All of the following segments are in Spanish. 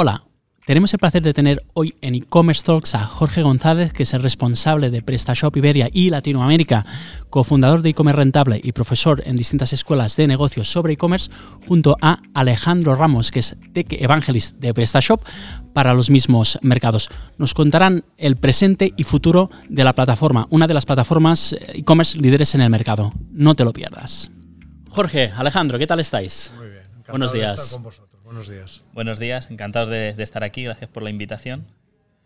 Hola, tenemos el placer de tener hoy en e-commerce talks a Jorge González, que es el responsable de PrestaShop Iberia y Latinoamérica, cofundador de e-commerce rentable y profesor en distintas escuelas de negocios sobre e-commerce, junto a Alejandro Ramos, que es Tech Evangelist de PrestaShop para los mismos mercados. Nos contarán el presente y futuro de la plataforma, una de las plataformas eh, e-commerce líderes en el mercado. No te lo pierdas. Jorge, Alejandro, ¿qué tal estáis? Muy bien. Buenos de días. estar con vosotros. Buenos días. Buenos días, encantados de, de estar aquí, gracias por la invitación.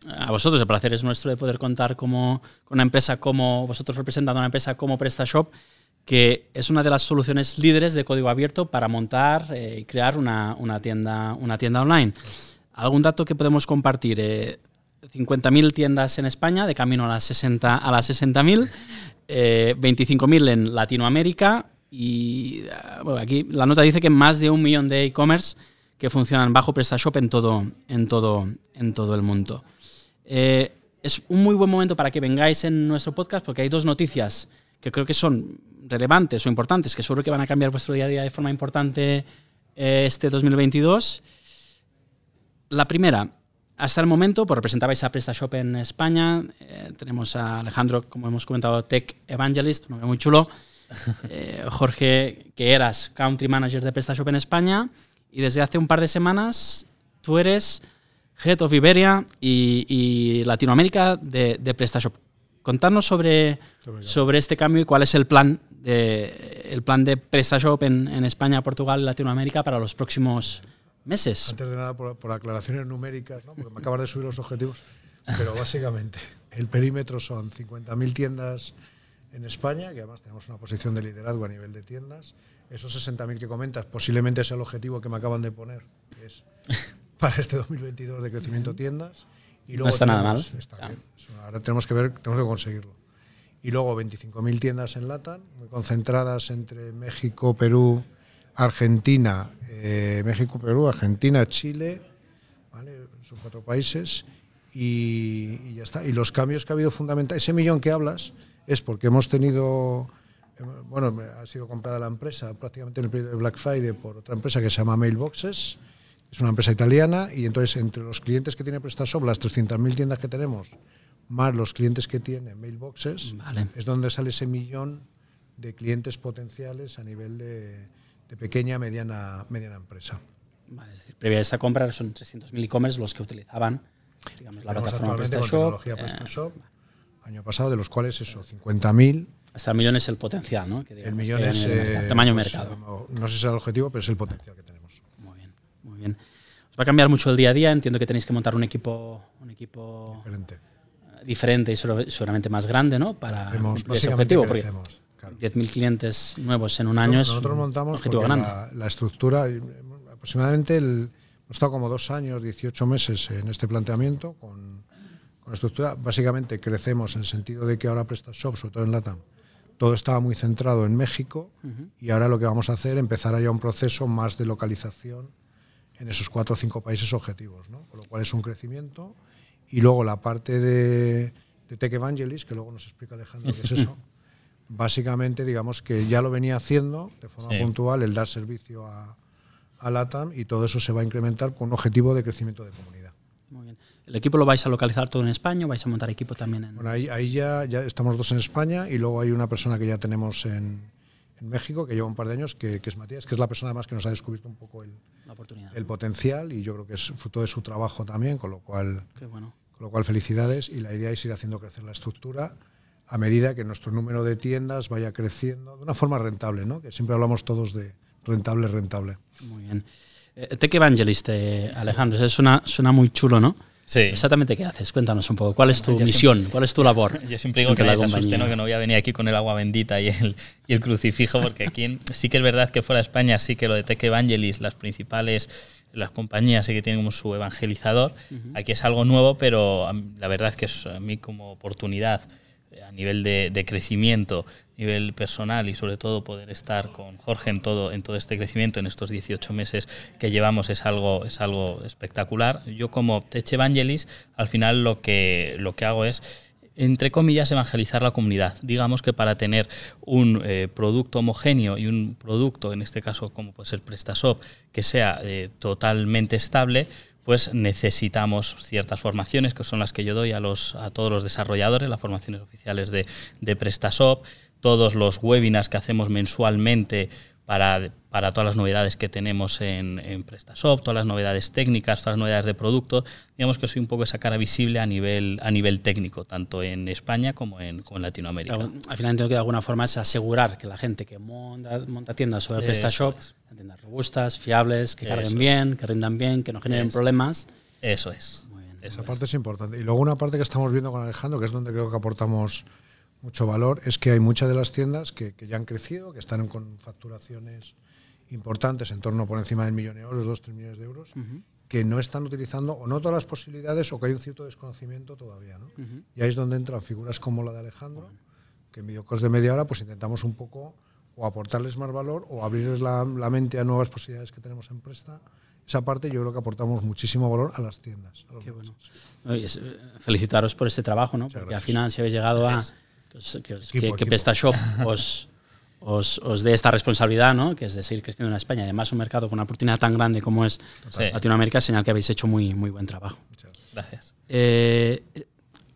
A vosotros el placer es nuestro de poder contar como, con una empresa como vosotros representando una empresa como PrestaShop, que es una de las soluciones líderes de código abierto para montar eh, y crear una, una tienda, una tienda online. ¿Algún dato que podemos compartir? Eh, 50.000 tiendas en España, de camino a las 60 a las 60.000, eh, 25.000 en Latinoamérica y ah, bueno, aquí la nota dice que más de un millón de e-commerce que funcionan bajo PrestaShop en todo, en todo, en todo el mundo. Eh, es un muy buen momento para que vengáis en nuestro podcast porque hay dos noticias que creo que son relevantes o importantes, que seguro que van a cambiar vuestro día a día de forma importante eh, este 2022. La primera, hasta el momento, pues representabais a PrestaShop en España. eh, tenemos a Alejandro, como hemos comentado, Tech Evangelist, un nombre muy chulo. Jorge, que eras Country Manager de PrestaShop en España. Y desde hace un par de semanas tú eres Head of Iberia y, y Latinoamérica de, de PrestaShop. Contarnos sobre, sobre este cambio y cuál es el plan de, el plan de PrestaShop en, en España, Portugal y Latinoamérica para los próximos meses. Antes de nada, por, por aclaraciones numéricas, ¿no? porque me acabas de subir los objetivos, pero básicamente el perímetro son 50.000 tiendas en España, que además tenemos una posición de liderazgo a nivel de tiendas. Esos 60.000 que comentas posiblemente es el objetivo que me acaban de poner, que es para este 2022 de crecimiento tiendas. Y No está nada mal. está Ya. bien. Ahora tenemos que ver, tenemos que conseguirlo. Y luego 25.000 tiendas en LATAM, muy concentradas entre México, Perú, Argentina, eh, México, Perú, Argentina, Chile, ¿vale? Son cuatro países. Y, y ya está. Y los cambios que ha habido fundamentales, ese millón que hablas es porque hemos tenido, bueno, ha sido comprada la empresa prácticamente en el periodo de Black Friday por otra empresa que se llama Mailboxes, es una empresa italiana y entonces entre los clientes que tiene PrestaShop, las 300.000 tiendas que tenemos, más los clientes que tiene Mailboxes, Vale. es donde sale ese millón de clientes potenciales a nivel de, de pequeña, mediana, mediana empresa. Vale, es decir, previa a esta compra son 300.000 e-commerce los que utilizaban digamos, la plataforma PrestaShop. eh, PrestaShop, año pasado, de los cuales eso, 50.000 hasta el millón es el potencial, ¿no? Que El millón que es mercado, eh, tamaño pues, mercado. No, no sé si es el objetivo, pero es el potencial que tenemos. Muy bien, muy bien. Os va a cambiar mucho el día a día. Entiendo que tenéis que montar un equipo, un equipo Diferente. eh, diferente y seguramente más grande, ¿no? Para Hacemos, cumplir ese objetivo. Porque crecemos. claro. 10.000 clientes nuevos en un año es Nosotros un montamos objetivo grande. la, la estructura, eh, aproximadamente el, hemos estado como dos años, 18 meses en este planteamiento con, con estructura. Básicamente crecemos en el sentido de que ahora PrestaShop, sobre todo en LATAM, todo estaba muy centrado en México y ahora lo que vamos a hacer es empezar ya un proceso más de localización en esos cuatro o cinco países objetivos, ¿no? con lo cual es un crecimiento. Y luego la parte de, de Tech Evangelist, que luego nos explica Alejandro qué es eso, básicamente digamos que ya lo venía haciendo de forma Sí. puntual el dar servicio a, a LATAM y todo eso se va a incrementar con un objetivo de crecimiento de comunidad. Muy bien. ¿El equipo lo vais a localizar todo en España o vais a montar equipo también en.? Bueno, ahí, ahí ya, ya estamos dos en España y luego hay una persona que ya tenemos en, en México, que lleva un par de años, que, que es Matías, que es la persona además que nos ha descubierto un poco el, la oportunidad. el potencial y yo creo que es fruto de su trabajo también, con lo cual Qué bueno. Con lo cual, felicidades y la idea es ir haciendo crecer la estructura a medida que nuestro número de tiendas vaya creciendo de una forma rentable, ¿no? Que siempre hablamos todos de rentable, rentable. Muy bien. Tech Evangelist, eh, Alejandro, eso suena, suena muy chulo, ¿no? Sí. Exactamente qué haces. Cuéntanos un poco. ¿Cuál es tu Yo misión? ¿Cuál es tu labor? Yo siempre digo que se asuste? ¿no? que no voy a venir aquí con el agua bendita y el, y el crucifijo, porque aquí sí que es verdad que fuera de España sí que lo de Tech Evangelist, las principales, las compañías sí que tienen como su evangelizador. Aquí es algo nuevo, pero la verdad que es a mí como oportunidad nivel de, de crecimiento, nivel personal y sobre todo poder estar con Jorge en todo, en todo este crecimiento en estos 18 meses que llevamos es algo, es algo espectacular. Yo como Tech Evangelist al final lo que, lo que hago es entre comillas, evangelizar la comunidad. Digamos que para tener un eh, producto homogéneo y un producto, en este caso como puede ser PrestaShop, que sea eh, totalmente estable, pues necesitamos ciertas formaciones que son las que yo doy a, los, a todos los desarrolladores, las formaciones oficiales de, de PrestaShop, todos los webinars que hacemos mensualmente para, para todas las novedades que tenemos en, en, PrestaShop, todas las novedades técnicas, todas las novedades de producto. Digamos que soy un poco esa cara visible a nivel, a nivel técnico, tanto en España como en, como en Latinoamérica. Al final entiendo que de alguna forma es asegurar que la gente que monta, monta tiendas sobre PrestaShop, tiendas robustas, fiables, que carguen Eso bien, es. que rindan bien, que no generen Eso. problemas. Eso es. Esa Eso parte es. es importante. Y luego una parte que estamos viendo con Alejandro, que es donde creo que aportamos mucho valor, es que hay muchas de las tiendas que, que ya han crecido, que están con facturaciones importantes, en torno por encima del millón de euros, dos, tres millones de euros, uh -huh. que no están utilizando o no todas las posibilidades o que hay un cierto desconocimiento todavía. ¿no? Uh -huh. Y ahí es donde entran figuras como la de Alejandro, que en videocos de media hora pues intentamos un poco o aportarles más valor o abrirles la, la mente a nuevas posibilidades que tenemos en Presta. Esa parte yo creo que aportamos muchísimo valor a las tiendas. A Qué bueno. Oye, felicitaros por este trabajo, ¿no? Porque al final si habéis llegado a que, que, equipo, que, que PrestaShop os, os, os, dé esta responsabilidad, ¿no? que es de seguir creciendo en España. Además, un mercado con una oportunidad tan grande como es sí. Latinoamérica, señal que habéis hecho muy, muy buen trabajo. Gracias. Eh,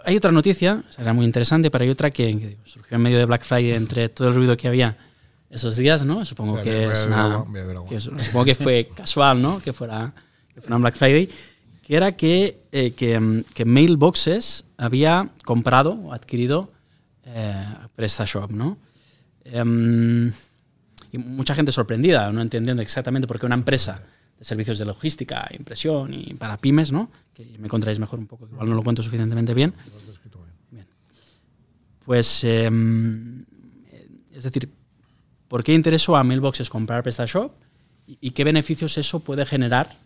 hay otra noticia, será muy interesante, pero hay otra que, que, surgió en medio de Black Friday entre todo el ruido que había esos días, ¿no? Supongo que, es una, que supongo que fue casual, ¿no? Que fuera, que fuera un Black Friday, que era que, eh, que, que Mailboxes había comprado o adquirido eh, PrestaShop, ¿no? Um, y mucha gente sorprendida, no entendiendo exactamente por qué una empresa de servicios de logística, impresión y para pymes, ¿no? Que me contaréis mejor un poco, igual no lo cuento suficientemente bien. bien. Pues, eh, es decir, ¿por qué interesó a Mailboxes comprar PrestaShop y, y qué beneficios eso puede generar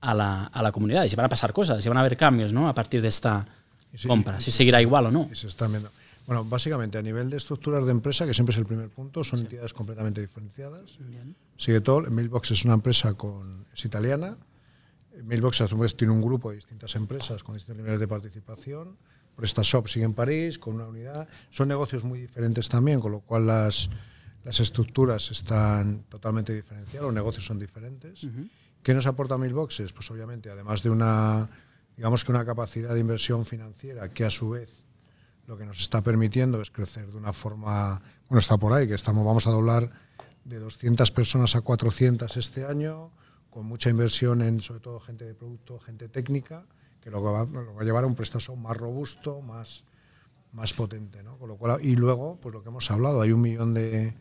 a la, a la, comunidad? Y si van a pasar cosas, si van a haber cambios, ¿no? A partir de esta sí, compra, si seguirá igual o no. Y se están viendo. Bueno, básicamente a nivel de estructuras de empresa, que siempre es el primer punto, son sí. entidades completamente diferenciadas. Bien. Sigue todo. Mailbox es una empresa con, es italiana. Mailbox a su vez tiene un grupo de distintas empresas con distintos niveles de participación. PrestaShop sigue en París con una unidad. Son negocios muy diferentes también, con lo cual las, las estructuras están totalmente diferenciadas, los negocios son diferentes. Uh -huh. ¿Qué nos aporta Mailboxes? Pues obviamente, además de una, digamos que una capacidad de inversión financiera que a su vez lo que nos está permitiendo es crecer de una forma, bueno, está por ahí, que estamos, vamos a doblar de 200 personas a 400 este año, con mucha inversión en sobre todo gente de producto, gente técnica, que lo va, a llevar a un prestazo más robusto, más, más potente. ¿no? Con lo cual, y luego, pues lo que hemos hablado, hay un millón de,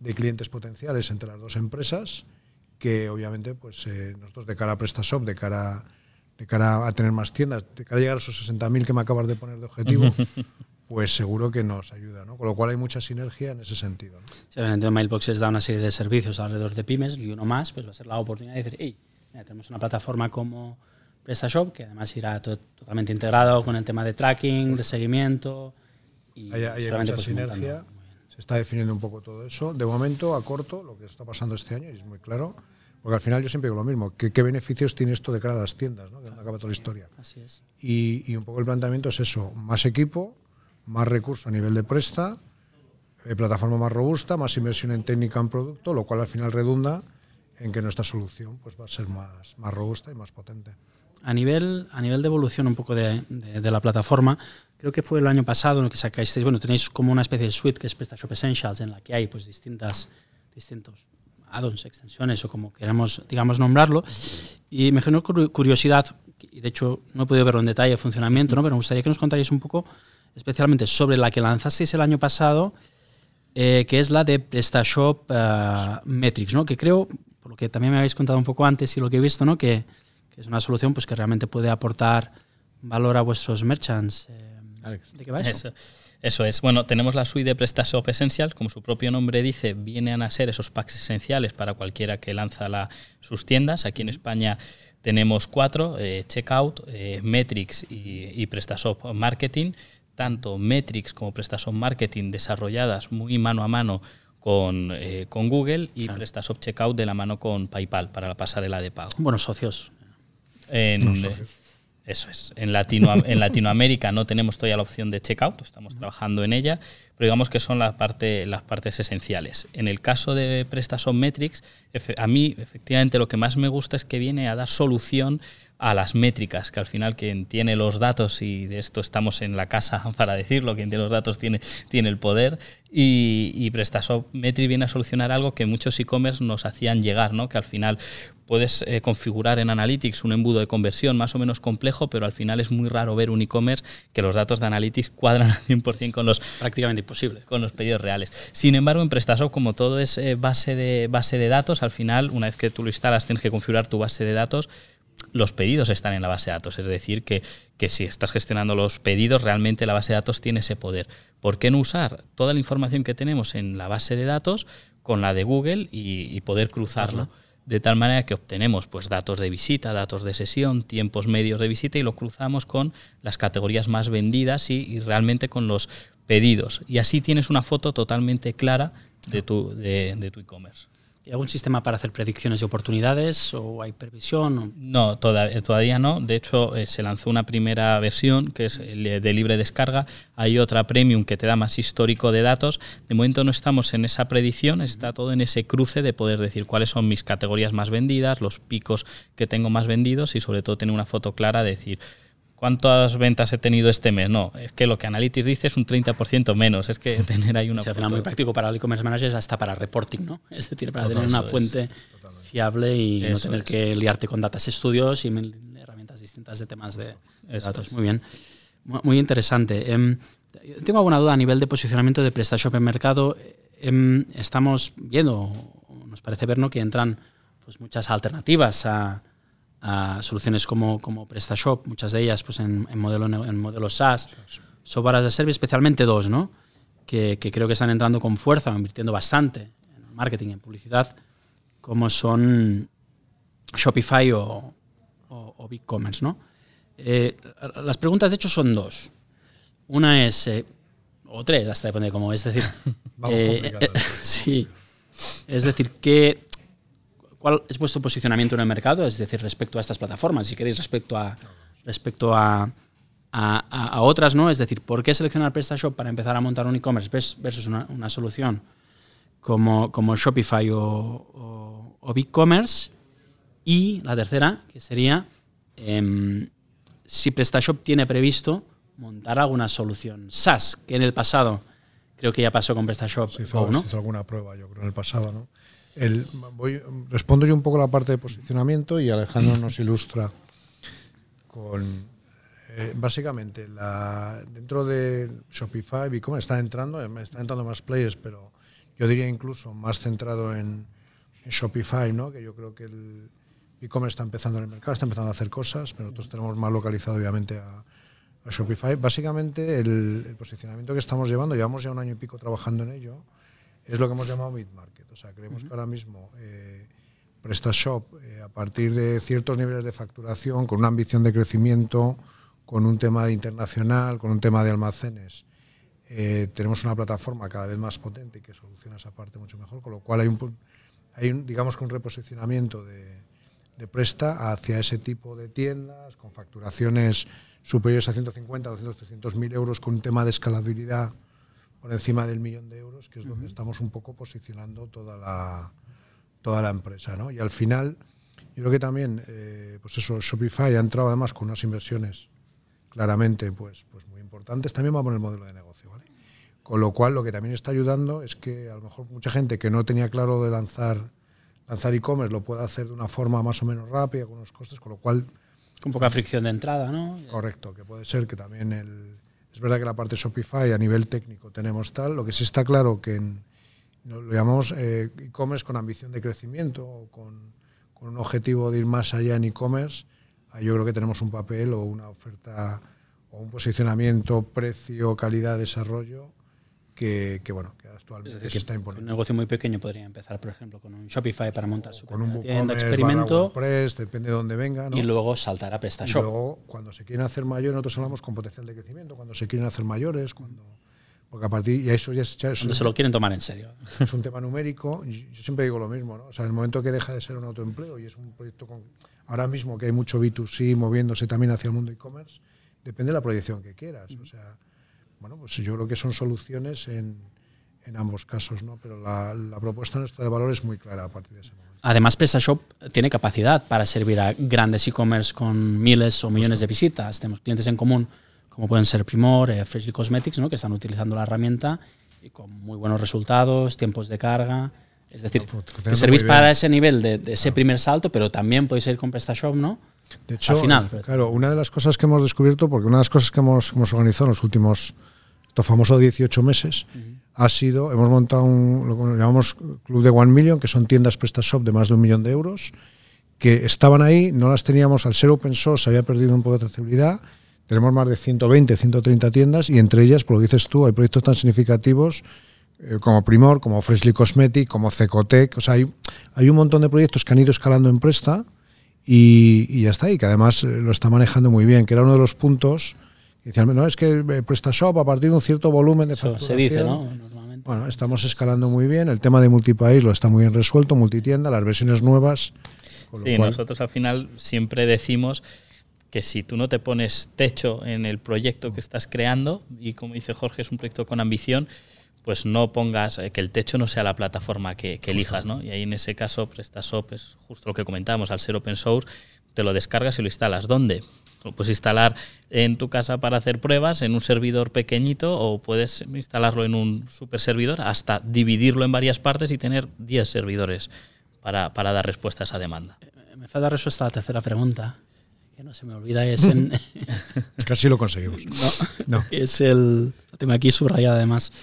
de clientes potenciales entre las dos empresas, que obviamente pues eh, nosotros de cara a PrestaShop, de cara de cara a tener más tiendas, de cara a llegar a esos 60.000 que me acabas de poner de objetivo, pues seguro que nos ayuda, ¿no? Con lo cual hay mucha sinergia en ese sentido. ¿no? Sí, obviamente Mailboxes da una serie de servicios alrededor de pymes y uno más pues va a ser la oportunidad de decir, hey, mira, tenemos una plataforma como PrestaShop que además irá to totalmente integrado con el tema de tracking, sí. de seguimiento. Y hay, hay mucha pues, sinergia, se está definiendo un poco todo eso. De momento, a corto, lo que está pasando este año, y es muy claro, porque al final yo siempre digo lo mismo, ¿qué, qué beneficios tiene esto de cara a las tiendas? ¿no? Que no acaba toda la historia. Así es. Y, y, un poco el planteamiento es eso, más equipo, más recursos a nivel de presta, eh, plataforma más robusta, más inversión en técnica en producto, lo cual al final redunda en que nuestra solución pues, va a ser más, más robusta y más potente. A nivel, a nivel de evolución un poco de, de, de la plataforma, creo que fue el año pasado en el que sacasteis, bueno, tenéis como una especie de suite que es PrestaShop Essentials, en la que hay pues distintas, distintos add-ons, extensiones o como queramos, digamos, nombrarlo. Y me generó curiosidad, y de hecho no he podido verlo en detalle el funcionamiento, ¿no? pero me gustaría que nos contarais un poco, especialmente sobre la que lanzasteis el año pasado, eh, que es la de PrestaShop uh, Metrics, ¿no? que creo, por lo que también me habéis contado un poco antes y lo que he visto, ¿no? que, que es una solución pues, que realmente puede aportar valor a vuestros merchants. Eh, Alex. ¿De qué va eso? eso? Eso es. Bueno, tenemos la suite de PrestaShop Essentials, como su propio nombre dice, vienen a ser esos packs esenciales para cualquiera que lanza la, sus tiendas. Aquí en España tenemos cuatro, eh, Checkout, eh, Metrics y, y, PrestaShop Marketing. Tanto Metrics como PrestaShop Marketing desarrolladas muy mano a mano con, eh, con Google y claro. PrestaShop Checkout de la mano con PayPal para la pasarela de pago. Buenos socios. En, Buenos socios. Eso es. En, Latino, en Latinoamérica no tenemos todavía la opción de checkout, estamos trabajando en ella, pero digamos que son la parte, las partes esenciales. En el caso de PrestaShop Metrics, a mí efectivamente lo que más me gusta es que viene a dar solución a las métricas, que al final quien tiene los datos, y de esto estamos en la casa para decirlo, quien tiene los datos tiene, tiene el poder, y, y PrestaShop Metri viene a solucionar algo que muchos e-commerce nos hacían llegar, ¿no? que al final puedes eh, configurar en Analytics un embudo de conversión más o menos complejo, pero al final es muy raro ver un e-commerce que los datos de Analytics cuadran al 100% con los prácticamente imposible con los pedidos reales. Sin embargo, en PrestaShop como todo es eh, base de base de datos, al final una vez que tú lo instalas tienes que configurar tu base de datos los pedidos están en la base de datos. Es decir, que, si estás gestionando los pedidos, realmente la base de datos tiene ese poder. ¿Por qué no usar toda la información que tenemos en la base de datos con la de Google y, poder cruzarlo? De tal manera que obtenemos pues, datos de visita, datos de sesión, tiempos medios de visita y lo cruzamos con las categorías más vendidas y, realmente con los pedidos. Y así tienes una foto totalmente clara de tu de tu e-commerce. ¿Hay algún sistema para hacer predicciones de oportunidades o hay previsión? No, todavía, no. De hecho, eh, se lanzó una primera versión que es de libre descarga. Hay otra premium que te da más histórico de datos. De momento no estamos en esa predicción, está todo en ese cruce de poder decir cuáles son mis categorías más vendidas, los picos que tengo más vendidos y sobre todo tener una foto clara de decir ¿Cuántas ventas he tenido este mes? No, es que lo que Analytics dice es un 30% menos. Es que tener ahí una. Al final muy práctico para el e-commerce manager hasta para reporting, ¿no? Es decir, para tener una fuente fiable y no tener que liarte con datos estudios y herramientas distintas de temas de, datos. Muy bien. Muy interesante. Em, tengo alguna duda a nivel de posicionamiento de PrestaShop en mercado. Em, estamos viendo, nos parece ver, ¿no? que entran pues, muchas alternativas a soluciones como, como PrestaShop, muchas de ellas pues en, en modelo, en modelo SaaS, software as a service, especialmente dos, ¿no? Que, que, creo que están entrando con fuerza, invirtiendo bastante en marketing, en publicidad, como son Shopify o, o, BigCommerce, ¿no? Eh, las preguntas, de hecho, son dos. Una es, eh, o tres, hasta depende de cómo, es decir, eh, sí, es decir, ¿qué, ¿Cuál es vuestro posicionamiento en el mercado? Es decir, respecto a estas plataformas, si queréis, respecto a, respecto a, a, otras, ¿no? Es decir, ¿por qué seleccionar PrestaShop para empezar a montar un e-commerce versus una, una, solución como, como Shopify o, o, BigCommerce? Y la tercera, que sería em, si PrestaShop tiene previsto montar alguna solución SaaS, que en el pasado creo que ya pasó con PrestaShop. Se hizo, ¿no? se hizo alguna prueba, yo creo, en el pasado, ¿no? Voy, respondo yo un poco la parte de posicionamiento y Alejandro nos ilustra con eh, básicamente la, dentro de Shopify cómo están entrando, eh, están entrando más players, pero yo diría incluso más centrado en, Shopify, ¿no? que yo creo que el e-commerce está empezando en el mercado, está empezando a hacer cosas, pero nosotros tenemos más localizado obviamente a, Shopify. Básicamente el, el, posicionamiento que estamos llevando, llevamos ya un año y pico trabajando en ello, es lo que hemos llamado mid-market. O sea, creemos que ahora mismo eh, PrestaShop, eh, a partir de ciertos niveles de facturación, con una ambición de crecimiento, con un tema de internacional, con un tema de almacenes, eh, tenemos una plataforma cada vez más potente y que soluciona esa parte mucho mejor, con lo cual hay un, hay un digamos que un reposicionamiento de, de Presta hacia ese tipo de tiendas con facturaciones superiores a 150, 200, 300 mil euros con un tema de escalabilidad por encima del millón de euros, que es donde estamos un poco posicionando toda la, toda la empresa. ¿no? Y al final, yo creo que también, eh, pues eso, Shopify ha entrado además con unas inversiones claramente pues, pues muy importantes, también va poner el modelo de negocio. ¿vale? Con lo cual, lo que también está ayudando es que a lo mejor mucha gente que no tenía claro de lanzar lanzar e-commerce lo puede hacer de una forma más o menos rápida, con unos costes, con lo cual... Con poca fricción de entrada, ¿no? Correcto, que puede ser que también el, es verdad que la parte Shopify a nivel técnico tenemos tal, lo que sí está claro que lo llamamos eh, e-commerce con ambición de crecimiento con, con, un objetivo de ir más allá en e-commerce, yo creo que tenemos un papel o una oferta o un posicionamiento, precio, calidad, desarrollo que, bueno, que actualmente se está imponiendo. Un negocio muy pequeño podría empezar, por ejemplo, con un Shopify para montar su con un tienda experimento. depende de dónde venga. Y luego saltar a PrestaShop. Y luego, cuando se quieren hacer mayores, nosotros hablamos con potencial de crecimiento, cuando se quieren hacer mayores, cuando... Porque a partir y eso ya es, cuando se lo quieren tomar en serio. Es un tema numérico. Yo siempre digo lo mismo, ¿no? O sea, el momento que deja de ser un autoempleo y es un proyecto con ahora mismo que hay mucho B2C moviéndose también hacia el mundo e-commerce, depende de la proyección que quieras. O sea, bueno, pues yo creo que son soluciones en, en ambos casos, ¿no? Pero la, la propuesta nuestra de valor es muy clara a partir de ese momento. Además, PrestaShop tiene capacidad para servir a grandes e-commerce con miles o millones de visitas. Tenemos clientes en común, como pueden ser Primor, eh, Freshly Cosmetics, ¿no? que están utilizando la herramienta y con muy buenos resultados, tiempos de carga. Es decir, No, que funcionando servís para ese nivel de, de ese primer salto, pero también podéis ir con PrestaShop, ¿no? De hecho, Al final, pero- claro, una de las cosas que hemos descubierto, porque una de las cosas que hemos, que hemos organizado en los últimos, estos famosos 18 meses, ha sido, hemos montado un, lo que llamamos Club de One Million, que son tiendas PrestaShop de más de un millón de euros, que estaban ahí, no las teníamos, al ser open source se había perdido un poco de trazabilidad, tenemos más de 120, 130 tiendas y entre ellas, por lo que dices tú, hay proyectos tan significativos eh, como Primor, como Freshly Cosmetic, como Cecotec, o sea, hay, hay un montón de proyectos que han ido escalando en Presta y, y ya está, y que además eh, lo está manejando muy bien, que era uno de los puntos que decían, no, es que eh, PrestaShop a partir de un cierto volumen de Eso se dice, facturación, ¿no? Normalmente. Bueno, estamos escalando muy bien, el tema de multipaís lo está muy bien resuelto, multitienda, las versiones nuevas. Sí, cual- nosotros al final siempre decimos que si tú no te pones techo en el proyecto que estás creando, y como dice Jorge, es un proyecto con ambición, pues no pongas eh, que el techo no sea la plataforma que, que elijas, ¿no? Y ahí en ese caso PrestaShop es justo lo que comentábamos, al ser open source, te lo descargas y lo instalas. ¿Dónde? Lo puedes instalar en tu casa para hacer pruebas, en un servidor pequeñito, o puedes instalarlo en un super servidor, hasta dividirlo en varias partes y tener 10 servidores para, para dar respuesta a esa demanda. Me falta respuesta a la tercera pregunta, que no se me olvida, es en... Casi lo conseguimos. No, No. es el. Lo tengo aquí subrayado además.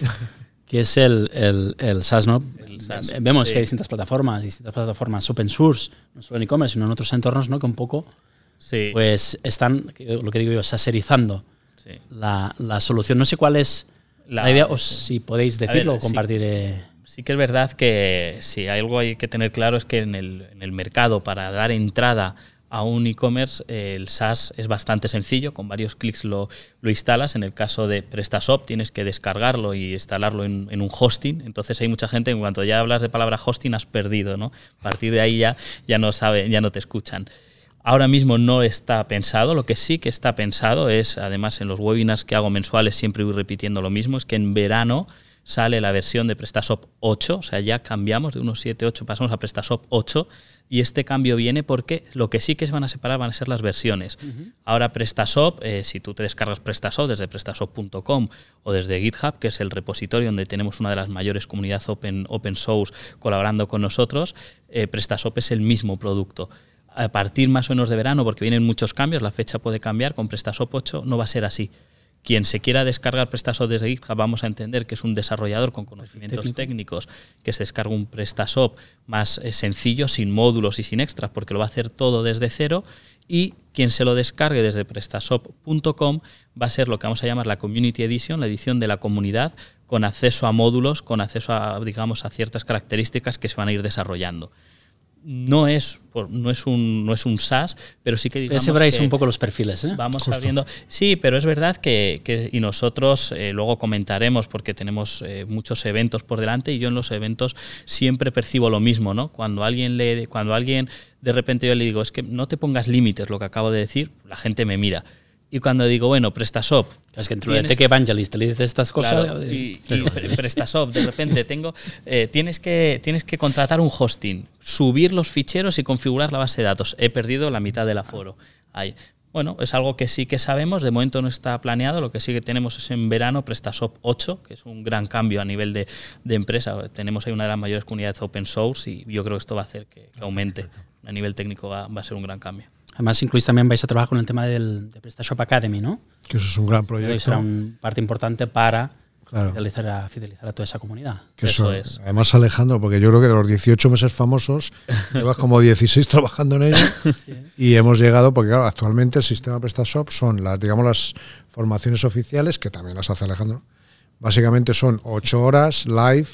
Que es el, el, el SaaS, ¿no? El SaaS, Ve- Vemos sí. que hay distintas plataformas, distintas plataformas open source, no solo en e-commerce, sino en otros entornos, ¿no? Que un poco, Sí, pues, están, lo que digo yo, saserizando sí. la, la solución. No sé cuál es la, La- idea, o si podéis ver, decirlo o compartir. eh, Sí que es verdad que si algo hay que tener claro es que en el, en el mercado para dar entrada a un e-commerce eh, el SaaS es bastante sencillo, con varios clics lo, lo instalas. En el caso de PrestaShop tienes que descargarlo y instalarlo en, un hosting. Entonces hay mucha gente, en cuanto ya hablas de palabra hosting has perdido, ¿no? A partir de ahí ya, ya no sabe, ya no te escuchan. Ahora mismo no está pensado, lo que sí que está pensado es, además en los webinars que hago mensuales siempre voy repitiendo lo mismo, es que en verano sale la versión de PrestaShop 8, o sea, ya cambiamos de unos 7, 8, pasamos a PrestaShop 8 y este cambio viene porque lo que sí que se van a separar van a ser las versiones. Ahora PrestaShop, eh, si tú te descargas PrestaShop desde prestashop.com o desde GitHub, que es el repositorio donde tenemos una de las mayores comunidades open, open source colaborando con nosotros, eh, PrestaShop es el mismo producto a partir más o menos de verano, porque vienen muchos cambios, la fecha puede cambiar, con PrestaShop 8 no va a ser así. Quien se quiera descargar PrestaShop desde GitHub, vamos a entender que es un desarrollador con conocimientos Técnico. técnicos que se descarga un PrestaShop más eh, sencillo, sin módulos y sin extras, porque lo va a hacer todo desde cero. Y quien se lo descargue desde prestashop.com va a ser lo que vamos a llamar la Community Edition, la edición de la comunidad, con acceso a módulos, con acceso a, digamos, a ciertas características que se van a ir desarrollando. No es, por- no es, un, no es un SaaS, pero sí que digamos que- un poco los perfiles, ¿eh? Vamos abriendo. Sí, pero es verdad que, que- y nosotros eh, luego comentaremos porque tenemos eh, muchos eventos por delante y yo en los eventos siempre percibo lo mismo, ¿no? Cuando alguien le, cuando alguien de repente yo le digo es que no te pongas límites, lo que acabo de decir, la gente me mira. Y cuando digo bueno PrestaShop, Es que dentro de tienes- Tech Evangelist le dices estas cosas. Claro, eh, y, y pre- PrestaShop, de repente tengo, eh, tienes, que, tienes que contratar un hosting, subir los ficheros y configurar la base de datos. He perdido la mitad del aforo. Ahí. Bueno, es algo que sí que sabemos, de momento no está planeado, lo que sí que tenemos es en verano PrestaShop 8, que es un gran cambio a nivel de, de empresa. Tenemos ahí una de las mayores comunidades open source y yo creo que esto va a hacer que, que aumente. A nivel técnico va, va a ser un gran cambio. Además, incluís también vais a trabajar con el tema del, de PrestaShop Academy, ¿no? Que eso es un gran proyecto. será una parte importante para Claro. fidelizar, a, fidelizar a toda esa comunidad. Que Eso eso, es. Además, Alejandro, porque yo creo que de los 18 meses famosos, llevas como 16 trabajando en ello y hemos llegado, porque claro, actualmente el sistema PrestaShop son las, digamos, las formaciones oficiales, que también las hace Alejandro. Básicamente son 8 horas live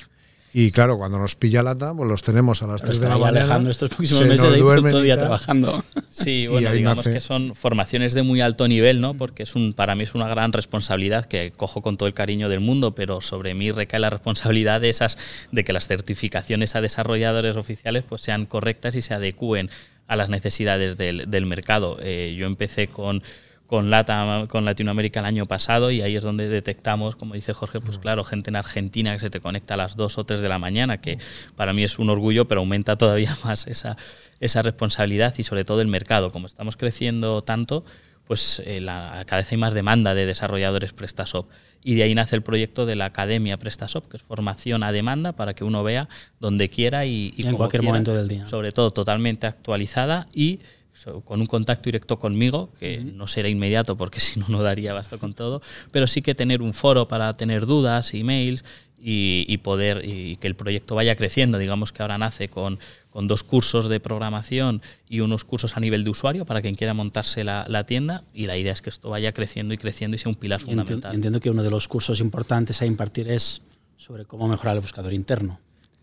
y claro, cuando nos pilla lata, pues los tenemos a las Pero 3 de la mañana. Alejandro estos próximos se meses nos ahí todo el día trabajando. Sí, bueno, digamos nace- que son formaciones de muy alto nivel, ¿no? Porque es un, para mí es una gran responsabilidad que cojo con todo el cariño del mundo, pero sobre mí recae la responsabilidad de esas, de que las certificaciones a desarrolladores oficiales pues sean correctas y se adecúen a las necesidades del, del mercado. Eh, yo empecé con con, Lata, con Latinoamérica el año pasado y ahí es donde detectamos, como dice Jorge, pues claro, gente en Argentina que se te conecta a las 2 o 3 de la mañana, que para mí es un orgullo, pero aumenta todavía más esa, esa responsabilidad y sobre todo el mercado. Como estamos creciendo tanto, pues eh, la, cada vez hay más demanda de desarrolladores PrestaShop. Y de ahí nace el proyecto de la Academia PrestaShop, que es formación a demanda para que uno vea donde quiera y, en cualquier momento del día. Sobre todo totalmente actualizada y con un contacto directo conmigo, que no será inmediato porque si no, no daría basto con todo, pero sí que tener un foro para tener dudas, emails y, y poder y que el proyecto vaya creciendo. Digamos que ahora nace con, con, dos cursos de programación y unos cursos a nivel de usuario para quien quiera montarse la, la tienda y la idea es que esto vaya creciendo y creciendo y sea un pilar fundamental. Entiendo que uno de los cursos importantes a impartir es sobre cómo mejorar el buscador interno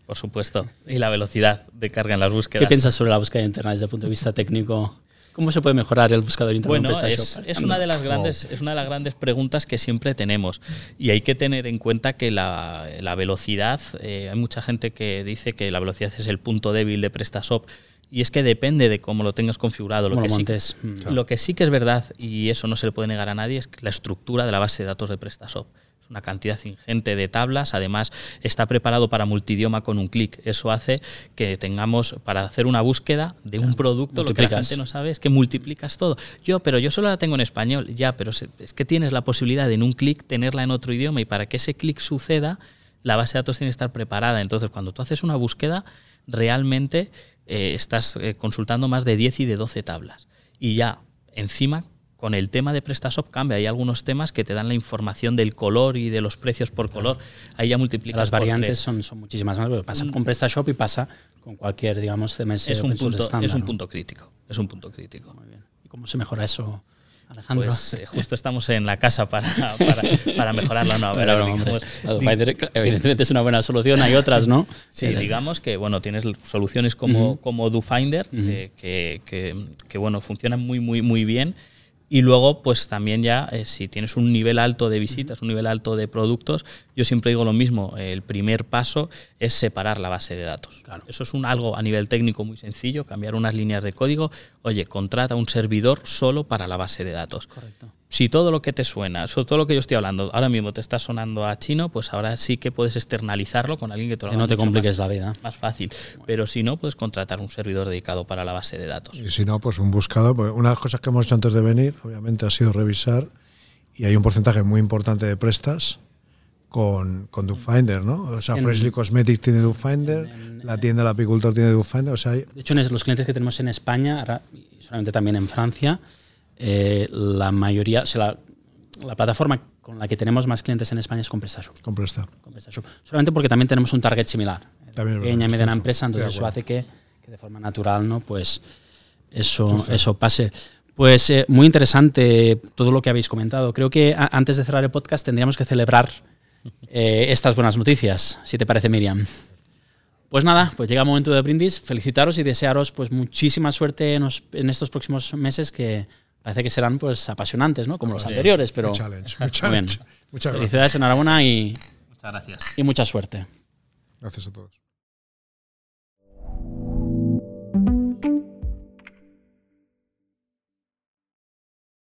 por supuesto, y la velocidad de carga en las búsquedas. ¿Qué piensas sobre la búsqueda interna desde el punto de vista técnico? ¿Cómo se puede mejorar el buscador interno? Bueno, es, es, una de las grandes, es una de las grandes preguntas que siempre tenemos y hay que tener en cuenta que la, la velocidad, eh, hay mucha gente que dice que la velocidad es el punto débil de PrestaShop y es que depende de cómo lo tengas configurado. Lo, que, sí, mm. lo que sí que es verdad, y eso no se le puede negar a nadie, es la estructura de la base de datos de PrestaShop una cantidad ingente de tablas, además está preparado para multidioma con un clic. Eso hace que tengamos, para hacer una búsqueda de un producto, lo que la gente no sabe es que multiplicas todo. Yo, pero yo solo la tengo en español, ya, pero es que tienes la posibilidad de en un clic tenerla en otro idioma y para que ese clic suceda, la base de datos tiene que estar preparada. Entonces, cuando tú haces una búsqueda, realmente eh, estás eh, consultando más de 10 y de 12 tablas. Y ya, encima, con el tema de PrestaShop cambia. Hay algunos temas que te dan la información del color y de los precios por color. Ahí ya multiplicas. Las variantes son, son, muchísimas más. Pasa mm. con PrestaShop y pasa con cualquier, digamos, CMS es un punto, Es un punto crítico. Es un punto crítico. Muy bien. ¿Y cómo se mejora eso? Alejandro. Pues eh, justo estamos en la casa para, para, mejorarlo. No, evidentemente es una buena solución, hay otras, ¿no? Sí, digamos que bueno, tienes soluciones como, como DoFinder, eh, que, que, que, bueno, funcionan muy, muy, muy bien y luego, pues también ya, eh, si tienes un nivel alto de visitas, un nivel alto de productos, yo siempre digo lo mismo, el primer paso es separar la base de datos. Claro. Eso es un, algo a nivel técnico muy sencillo, cambiar unas líneas de código. Oye, contrata un servidor solo para la base de datos. Correcto si todo lo que te suena, sobre todo lo que yo estoy hablando, ahora mismo te está sonando a chino, pues ahora sí que puedes externalizarlo con alguien que te lo haga. no te compliques la vida. Más fácil. Pero si no, puedes contratar un servidor dedicado para la base de datos. Y si no, pues un buscador. una de las cosas que hemos hecho antes de venir, obviamente, ha sido revisar y hay un porcentaje muy importante de prestas con, con DoFinder, ¿no? O sea, Freshly Cosmetics tiene DoFinder, la tienda del apicultor tiene DoFinder. O sea, De hecho, los clientes que tenemos en España, ahora, solamente también en Francia, eh, la mayoría, o sea, la, plataforma con la que tenemos más clientes en España es con PrestaShop. Con Solamente porque también tenemos un target similar. También pequeña y mediana empresa, entonces eso hace que, que, de forma natural no pues eso, eso pase. Pues eh, muy interesante todo lo que habéis comentado. Creo que antes de cerrar el podcast tendríamos que celebrar eh, estas buenas noticias, si te parece, Miriam. Pues nada, pues llega el momento de brindis. Felicitaros y desearos pues muchísima suerte en, en estos próximos meses que parece que serán pues apasionantes, ¿no? Como los anteriores, pero. challenge, challenge. Muchas Felicidades, enhorabuena y. Muchas gracias. Y mucha suerte. Gracias a todos.